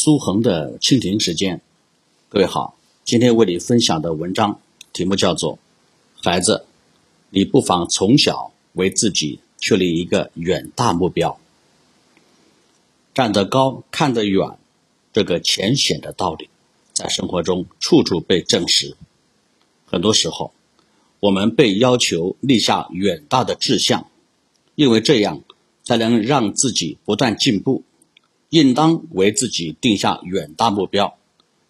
苏恒的蜻蜓时间，各位好，今天为你分享的文章题目叫做《孩子，你不妨从小为自己确立一个远大目标》。站得高，看得远，这个浅显的道理，在生活中处处被证实。很多时候，我们被要求立下远大的志向，因为这样才能让自己不断进步。应当为自己定下远大目标，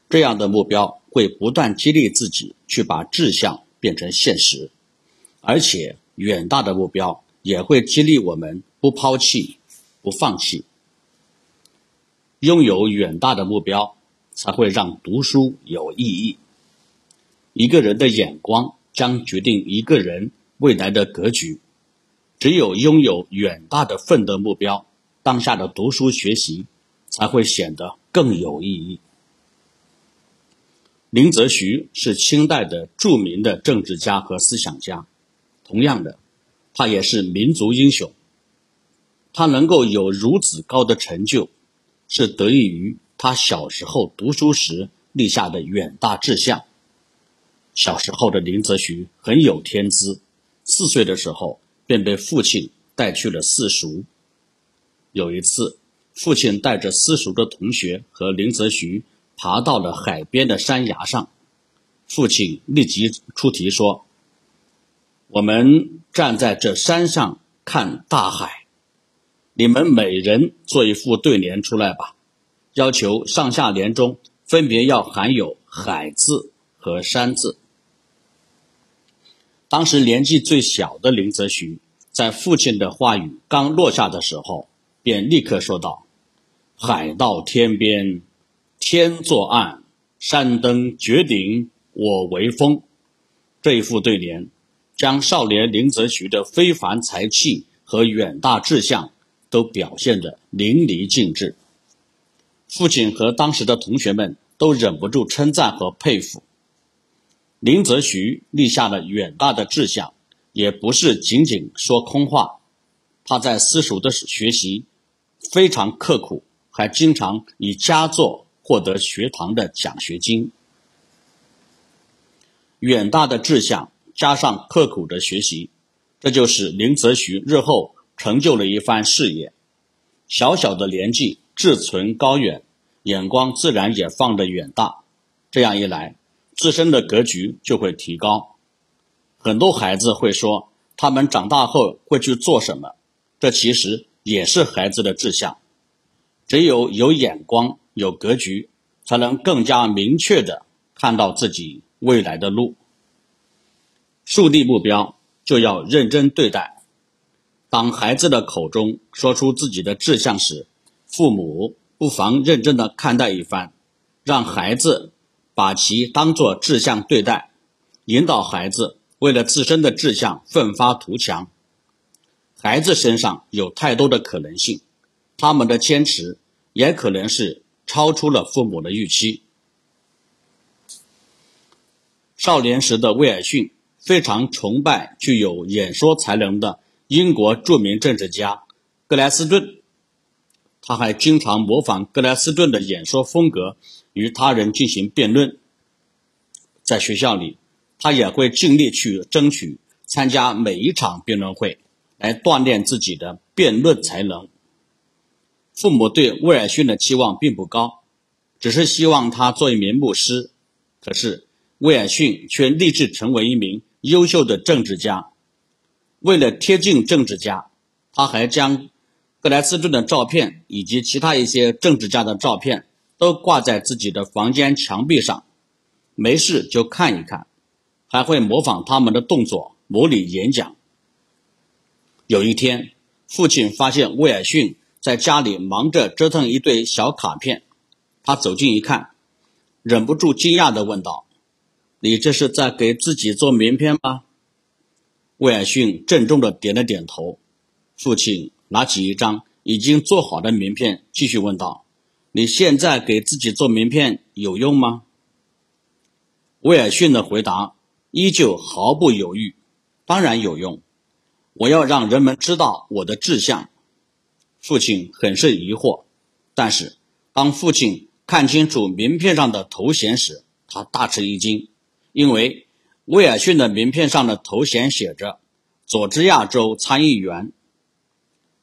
这样的目标会不断激励自己去把志向变成现实，而且远大的目标也会激励我们不抛弃、不放弃。拥有远大的目标，才会让读书有意义。一个人的眼光将决定一个人未来的格局。只有拥有远大的奋斗目标。当下的读书学习才会显得更有意义。林则徐是清代的著名的政治家和思想家，同样的，他也是民族英雄。他能够有如此高的成就，是得益于他小时候读书时立下的远大志向。小时候的林则徐很有天资，四岁的时候便被父亲带去了私塾。有一次，父亲带着私塾的同学和林则徐爬到了海边的山崖上。父亲立即出题说：“我们站在这山上看大海，你们每人做一副对联出来吧。要求上下联中分别要含有‘海’字和‘山’字。”当时年纪最小的林则徐，在父亲的话语刚落下的时候。便立刻说道：“海到天边，天作岸；山登绝顶，我为峰。”这一副对联，将少年林则徐的非凡才气和远大志向都表现得淋漓尽致。父亲和当时的同学们都忍不住称赞和佩服。林则徐立下了远大的志向，也不是仅仅说空话。他在私塾的学习。非常刻苦，还经常以佳作获得学堂的奖学金。远大的志向加上刻苦的学习，这就是林则徐日后成就了一番事业。小小的年纪，志存高远，眼光自然也放得远大。这样一来，自身的格局就会提高。很多孩子会说，他们长大后会去做什么？这其实。也是孩子的志向，只有有眼光、有格局，才能更加明确的看到自己未来的路。树立目标就要认真对待。当孩子的口中说出自己的志向时，父母不妨认真的看待一番，让孩子把其当作志向对待，引导孩子为了自身的志向奋发图强。孩子身上有太多的可能性，他们的坚持也可能是超出了父母的预期。少年时的威尔逊非常崇拜具有演说才能的英国著名政治家格莱斯顿，他还经常模仿格莱斯顿的演说风格与他人进行辩论。在学校里，他也会尽力去争取参加每一场辩论会。来锻炼自己的辩论才能。父母对威尔逊的期望并不高，只是希望他做一名牧师。可是威尔逊却立志成为一名优秀的政治家。为了贴近政治家，他还将格莱斯顿的照片以及其他一些政治家的照片都挂在自己的房间墙壁上，没事就看一看，还会模仿他们的动作，模拟演讲。有一天，父亲发现威尔逊在家里忙着折腾一堆小卡片，他走近一看，忍不住惊讶地问道：“你这是在给自己做名片吗？”威尔逊郑重地点了点头。父亲拿起一张已经做好的名片，继续问道：“你现在给自己做名片有用吗？”威尔逊的回答依旧毫不犹豫：“当然有用。”我要让人们知道我的志向。父亲很是疑惑，但是当父亲看清楚名片上的头衔时，他大吃一惊，因为威尔逊的名片上的头衔写着“佐治亚州参议员”。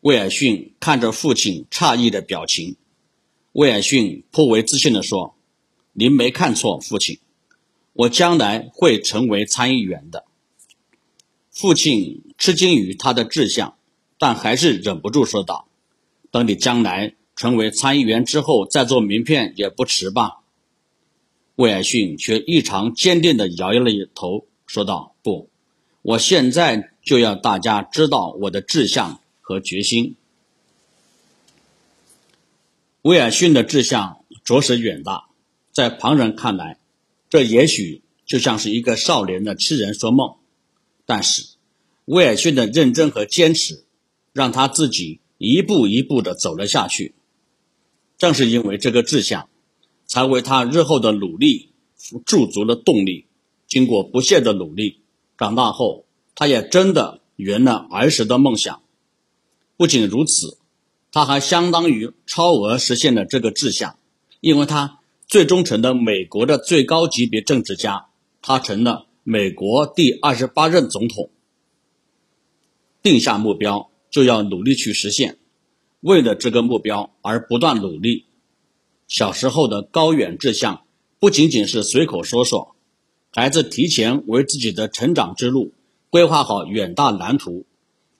威尔逊看着父亲诧异的表情，威尔逊颇为自信地说：“您没看错，父亲，我将来会成为参议员的。”父亲吃惊于他的志向，但还是忍不住说道：“等你将来成为参议员之后，再做名片也不迟吧？”威尔逊却异常坚定地摇摇了头，说道：“不，我现在就要大家知道我的志向。”和决心。威尔逊的志向着实远大，在旁人看来，这也许就像是一个少年的痴人说梦。但是，威尔逊的认真和坚持，让他自己一步一步的走了下去。正是因为这个志向，才为他日后的努力注足了动力。经过不懈的努力，长大后，他也真的圆了儿时的梦想。不仅如此，他还相当于超额实现了这个志向，因为他最终成了美国的最高级别政治家，他成了美国第二十八任总统。定下目标就要努力去实现，为了这个目标而不断努力。小时候的高远志向不仅仅是随口说说，孩子提前为自己的成长之路规划好远大蓝图。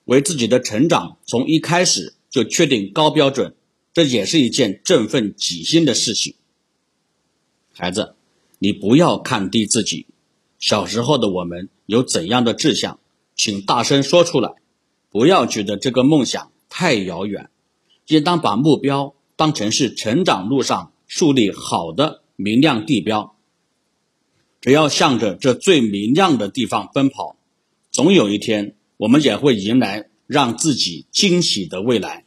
为自己的成长从一开始就确定高标准，这也是一件振奋己心的事情。孩子，你不要看低自己。小时候的我们有怎样的志向，请大声说出来，不要觉得这个梦想太遥远，应当把目标当成是成长路上树立好的明亮地标。只要向着这最明亮的地方奔跑，总有一天。我们也会迎来让自己惊喜的未来。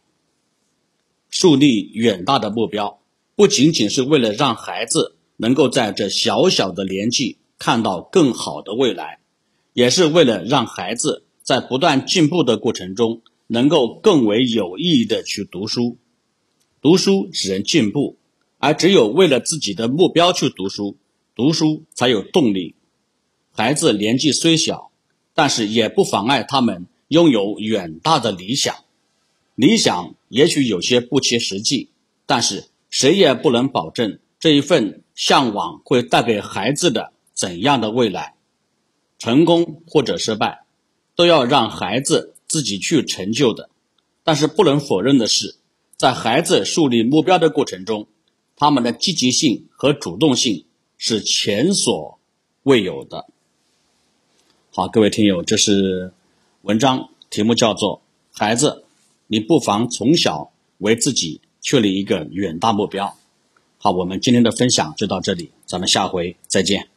树立远大的目标，不仅仅是为了让孩子能够在这小小的年纪看到更好的未来，也是为了让孩子在不断进步的过程中，能够更为有意义的去读书。读书使人进步，而只有为了自己的目标去读书，读书才有动力。孩子年纪虽小。但是也不妨碍他们拥有远大的理想，理想也许有些不切实际，但是谁也不能保证这一份向往会带给孩子的怎样的未来。成功或者失败，都要让孩子自己去成就的。但是不能否认的是，在孩子树立目标的过程中，他们的积极性和主动性是前所未有的。好，各位听友，这是文章题目叫做“孩子，你不妨从小为自己确立一个远大目标”。好，我们今天的分享就到这里，咱们下回再见。